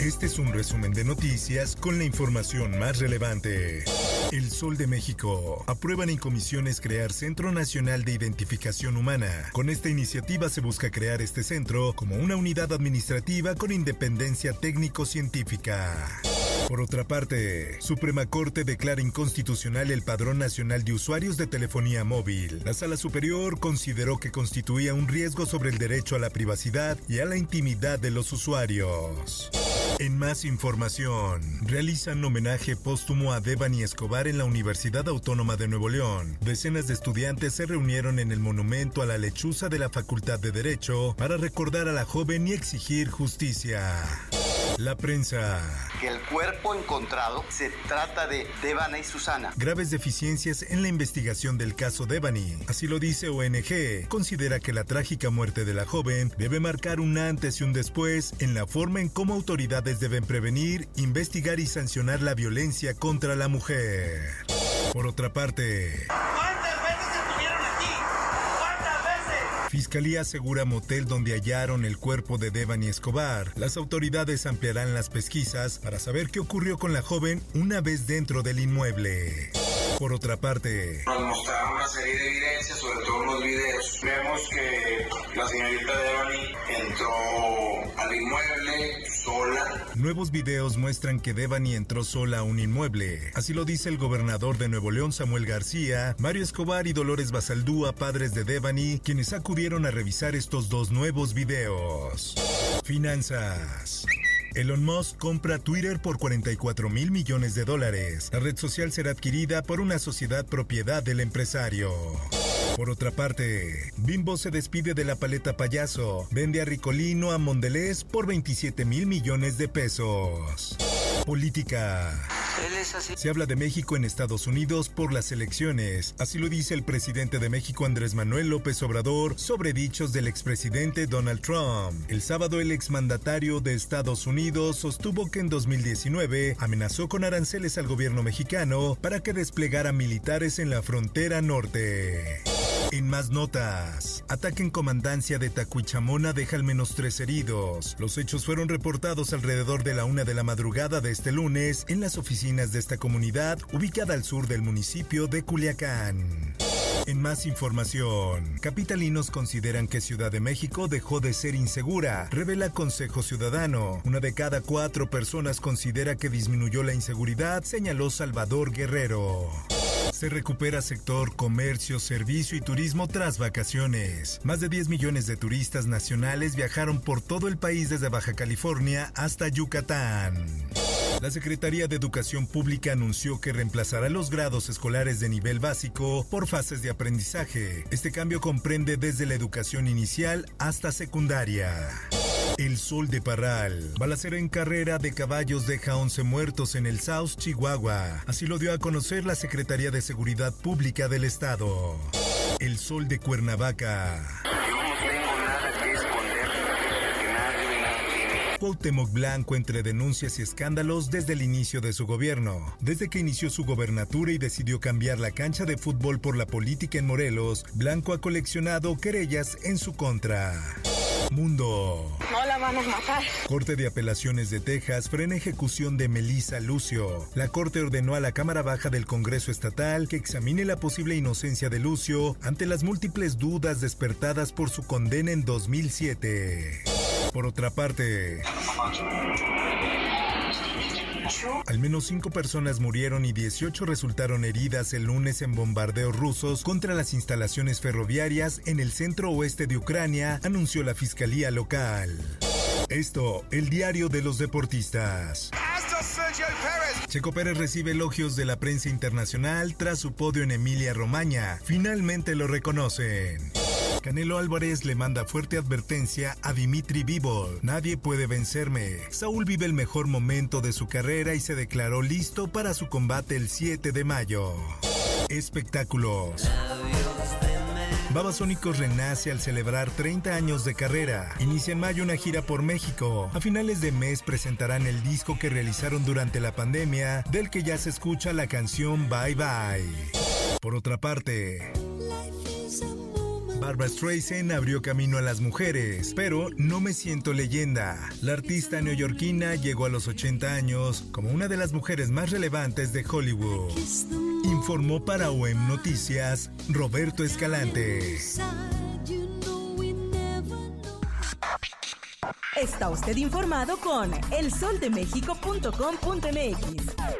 Este es un resumen de noticias con la información más relevante. El Sol de México. Aprueban en comisiones crear Centro Nacional de Identificación Humana. Con esta iniciativa se busca crear este centro como una unidad administrativa con independencia técnico-científica. Por otra parte, Suprema Corte declara inconstitucional el Padrón Nacional de Usuarios de Telefonía Móvil. La Sala Superior consideró que constituía un riesgo sobre el derecho a la privacidad y a la intimidad de los usuarios. En más información, realizan homenaje póstumo a Devani Escobar en la Universidad Autónoma de Nuevo León. Decenas de estudiantes se reunieron en el monumento a la lechuza de la Facultad de Derecho para recordar a la joven y exigir justicia. La prensa. Que el cuerpo encontrado se trata de Devani y Susana. Graves deficiencias en la investigación del caso Devani. Así lo dice ONG. Considera que la trágica muerte de la joven debe marcar un antes y un después en la forma en cómo autoridades deben prevenir, investigar y sancionar la violencia contra la mujer. Por otra parte, Fiscalía asegura motel donde hallaron el cuerpo de Devani Escobar. Las autoridades ampliarán las pesquisas para saber qué ocurrió con la joven una vez dentro del inmueble. Por otra parte, nos mostraron una serie de evidencias, sobre todo en los videos. Vemos que la señorita Devani entró al inmueble sola. Nuevos videos muestran que Devani entró sola a un inmueble. Así lo dice el gobernador de Nuevo León, Samuel García, Mario Escobar y Dolores Basaldúa, padres de Devani, quienes acudieron a revisar estos dos nuevos videos. Finanzas. Elon Musk compra Twitter por 44 mil millones de dólares. La red social será adquirida por una sociedad propiedad del empresario. Por otra parte, Bimbo se despide de la paleta payaso. Vende a Ricolino a Mondelez por 27 mil millones de pesos. Política. Se habla de México en Estados Unidos por las elecciones. Así lo dice el presidente de México Andrés Manuel López Obrador sobre dichos del expresidente Donald Trump. El sábado el exmandatario de Estados Unidos sostuvo que en 2019 amenazó con aranceles al gobierno mexicano para que desplegara militares en la frontera norte. En más notas, ataque en comandancia de Tacuichamona deja al menos tres heridos. Los hechos fueron reportados alrededor de la una de la madrugada de este lunes en las oficinas de esta comunidad ubicada al sur del municipio de Culiacán. En más información, capitalinos consideran que Ciudad de México dejó de ser insegura, revela Consejo Ciudadano. Una de cada cuatro personas considera que disminuyó la inseguridad, señaló Salvador Guerrero. Se recupera sector comercio, servicio y turismo tras vacaciones. Más de 10 millones de turistas nacionales viajaron por todo el país desde Baja California hasta Yucatán. La Secretaría de Educación Pública anunció que reemplazará los grados escolares de nivel básico por fases de aprendizaje. Este cambio comprende desde la educación inicial hasta secundaria. El Sol de Parral. Balacera en carrera de caballos deja 11 muertos en el South Chihuahua. Así lo dio a conocer la Secretaría de Seguridad Pública del Estado. El Sol de Cuernavaca. Cuauhtémoc Blanco entre denuncias y escándalos desde el inicio de su gobierno. Desde que inició su gobernatura y decidió cambiar la cancha de fútbol por la política en Morelos, Blanco ha coleccionado querellas en su contra. Mundo. No la van a matar. Corte de Apelaciones de Texas frena ejecución de Melissa Lucio. La Corte ordenó a la Cámara Baja del Congreso Estatal que examine la posible inocencia de Lucio ante las múltiples dudas despertadas por su condena en 2007. Por otra parte, al menos cinco personas murieron y 18 resultaron heridas el lunes en bombardeos rusos contra las instalaciones ferroviarias en el centro oeste de Ucrania, anunció la fiscalía local. Esto, el diario de los deportistas. Checo Pérez recibe elogios de la prensa internacional tras su podio en Emilia Romagna. Finalmente lo reconocen. Canelo Álvarez le manda fuerte advertencia a Dimitri Bivol. Nadie puede vencerme. Saúl vive el mejor momento de su carrera y se declaró listo para su combate el 7 de mayo. Espectáculos. Babasónicos renace al celebrar 30 años de carrera. Inicia en mayo una gira por México. A finales de mes presentarán el disco que realizaron durante la pandemia, del que ya se escucha la canción Bye Bye. Por otra parte, Barbara Streisand abrió camino a las mujeres, pero no me siento leyenda. La artista neoyorquina llegó a los 80 años como una de las mujeres más relevantes de Hollywood. Informó para OEM Noticias Roberto Escalante. Está usted informado con elsoldemexico.com.mx.